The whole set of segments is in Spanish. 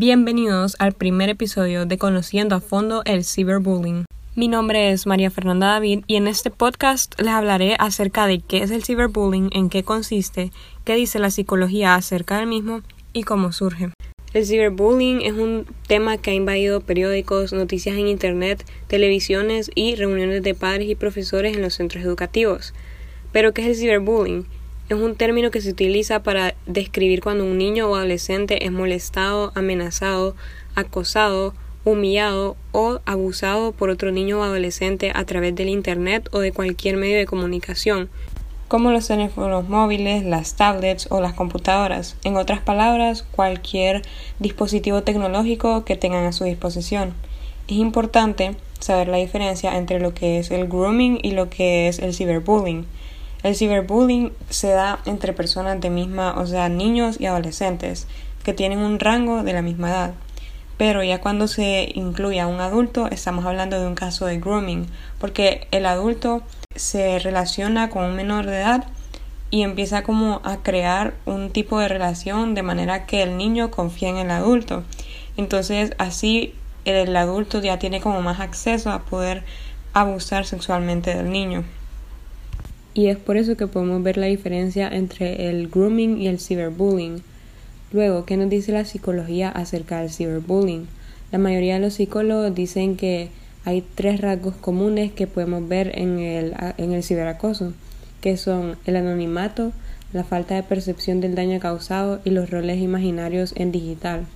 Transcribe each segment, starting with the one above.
Bienvenidos al primer episodio de Conociendo a fondo el ciberbullying. Mi nombre es María Fernanda David y en este podcast les hablaré acerca de qué es el ciberbullying, en qué consiste, qué dice la psicología acerca del mismo y cómo surge. El ciberbullying es un tema que ha invadido periódicos, noticias en Internet, televisiones y reuniones de padres y profesores en los centros educativos. Pero, ¿qué es el ciberbullying? Es un término que se utiliza para describir cuando un niño o adolescente es molestado, amenazado, acosado, humillado o abusado por otro niño o adolescente a través del Internet o de cualquier medio de comunicación, como los teléfonos móviles, las tablets o las computadoras. En otras palabras, cualquier dispositivo tecnológico que tengan a su disposición. Es importante saber la diferencia entre lo que es el grooming y lo que es el ciberbullying. El ciberbullying se da entre personas de misma, o sea, niños y adolescentes, que tienen un rango de la misma edad. Pero ya cuando se incluye a un adulto, estamos hablando de un caso de grooming, porque el adulto se relaciona con un menor de edad y empieza como a crear un tipo de relación de manera que el niño confía en el adulto. Entonces así el adulto ya tiene como más acceso a poder abusar sexualmente del niño y es por eso que podemos ver la diferencia entre el grooming y el ciberbullying. Luego, ¿qué nos dice la psicología acerca del ciberbullying? La mayoría de los psicólogos dicen que hay tres rasgos comunes que podemos ver en el, en el ciberacoso, que son el anonimato, la falta de percepción del daño causado y los roles imaginarios en digital.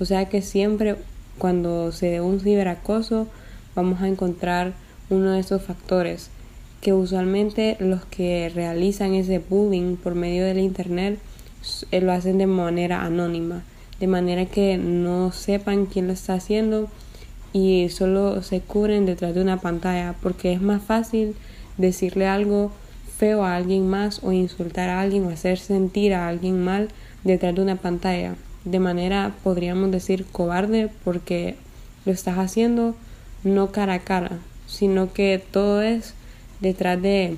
O sea que siempre cuando se dé un ciberacoso vamos a encontrar uno de esos factores que usualmente los que realizan ese bullying por medio del internet eh, lo hacen de manera anónima, de manera que no sepan quién lo está haciendo y solo se cubren detrás de una pantalla porque es más fácil decirle algo feo a alguien más o insultar a alguien o hacer sentir a alguien mal detrás de una pantalla. De manera podríamos decir cobarde porque lo estás haciendo no cara a cara sino que todo es detrás de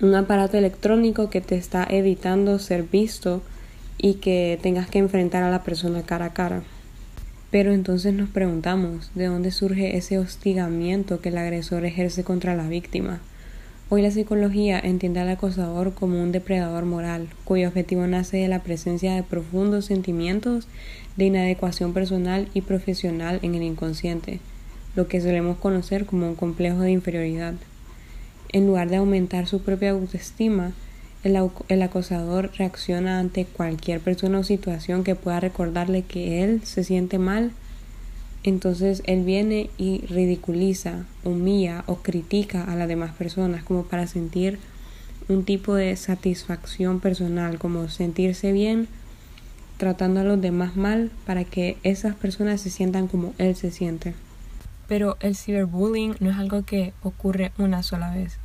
un aparato electrónico que te está evitando ser visto y que tengas que enfrentar a la persona cara a cara. Pero entonces nos preguntamos de dónde surge ese hostigamiento que el agresor ejerce contra la víctima. Hoy la psicología entiende al acosador como un depredador moral, cuyo objetivo nace de la presencia de profundos sentimientos de inadecuación personal y profesional en el inconsciente, lo que solemos conocer como un complejo de inferioridad. En lugar de aumentar su propia autoestima, el, acosador reacciona ante cualquier persona o situación que pueda recordarle que él se siente mal. Entonces él viene y ridiculiza, humilla o critica a las demás personas como para sentir un tipo de satisfacción personal, como sentirse bien tratando a los demás mal para que esas personas se sientan como él se siente. Pero el ciberbullying no es algo que ocurre una sola vez.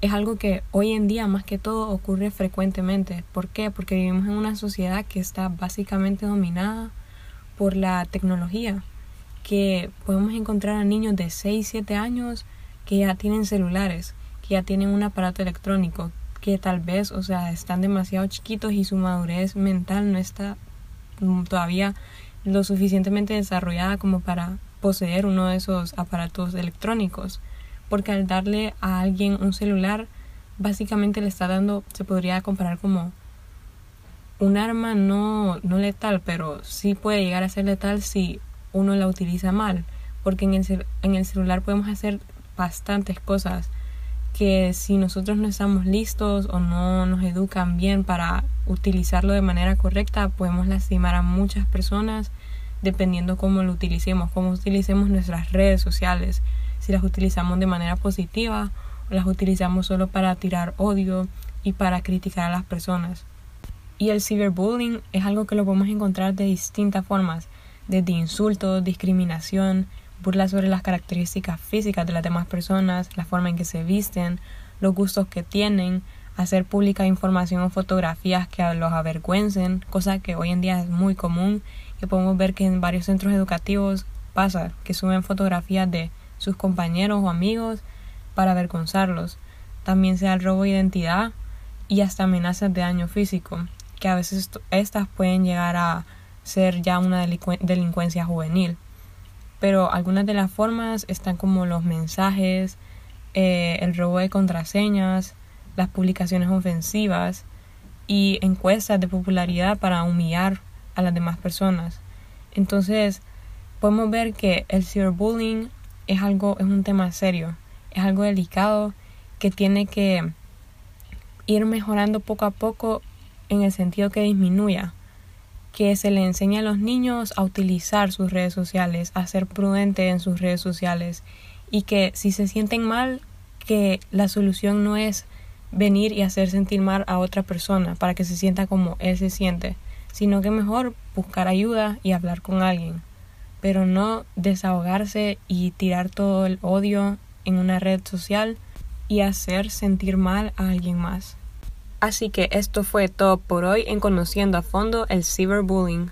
Es algo que hoy en día más que todo ocurre frecuentemente. ¿Por qué? Porque vivimos en una sociedad que está básicamente dominada por la tecnología. Que podemos encontrar a niños de 6, 7 años que ya tienen celulares, que ya tienen un aparato electrónico, que tal vez, o sea, están demasiado chiquitos y su madurez mental no está todavía lo suficientemente desarrollada como para poseer uno de esos aparatos electrónicos, porque al darle a alguien un celular, básicamente le está dando, se podría comparar como un arma no, no letal, pero sí puede llegar a ser letal si uno la utiliza mal, porque en el, en el celular podemos hacer bastantes cosas que si nosotros no estamos listos o no nos educan bien para utilizarlo de manera correcta, podemos lastimar a muchas personas dependiendo cómo lo utilicemos, cómo utilicemos nuestras redes sociales, si las utilizamos de manera positiva o las utilizamos solo para tirar odio y para criticar a las personas. Y el ciberbullying es algo que lo podemos encontrar de distintas formas, desde insultos, discriminación, burlas sobre las características físicas de las demás personas, la forma en que se visten, los gustos que tienen, hacer pública información o fotografías que los avergüencen, cosa que hoy en día es muy común que podemos ver que en varios centros educativos pasa que suben fotografías de sus compañeros o amigos para avergonzarlos. También sea el robo de identidad y hasta amenazas de daño físico, que a veces estas pueden llegar a ser ya una delincuencia juvenil. Pero algunas de las formas están como los mensajes, eh, el robo de contraseñas, las publicaciones ofensivas y encuestas de popularidad para humillar a las demás personas. Entonces, podemos ver que el cyberbullying es algo es un tema serio, es algo delicado que tiene que ir mejorando poco a poco en el sentido que disminuya, que se le enseñe a los niños a utilizar sus redes sociales, a ser prudente en sus redes sociales y que si se sienten mal, que la solución no es venir y hacer sentir mal a otra persona para que se sienta como él se siente, sino que mejor buscar ayuda y hablar con alguien, pero no desahogarse y tirar todo el odio en una red social y hacer sentir mal a alguien más. Así que esto fue todo por hoy en conociendo a fondo el cyberbullying.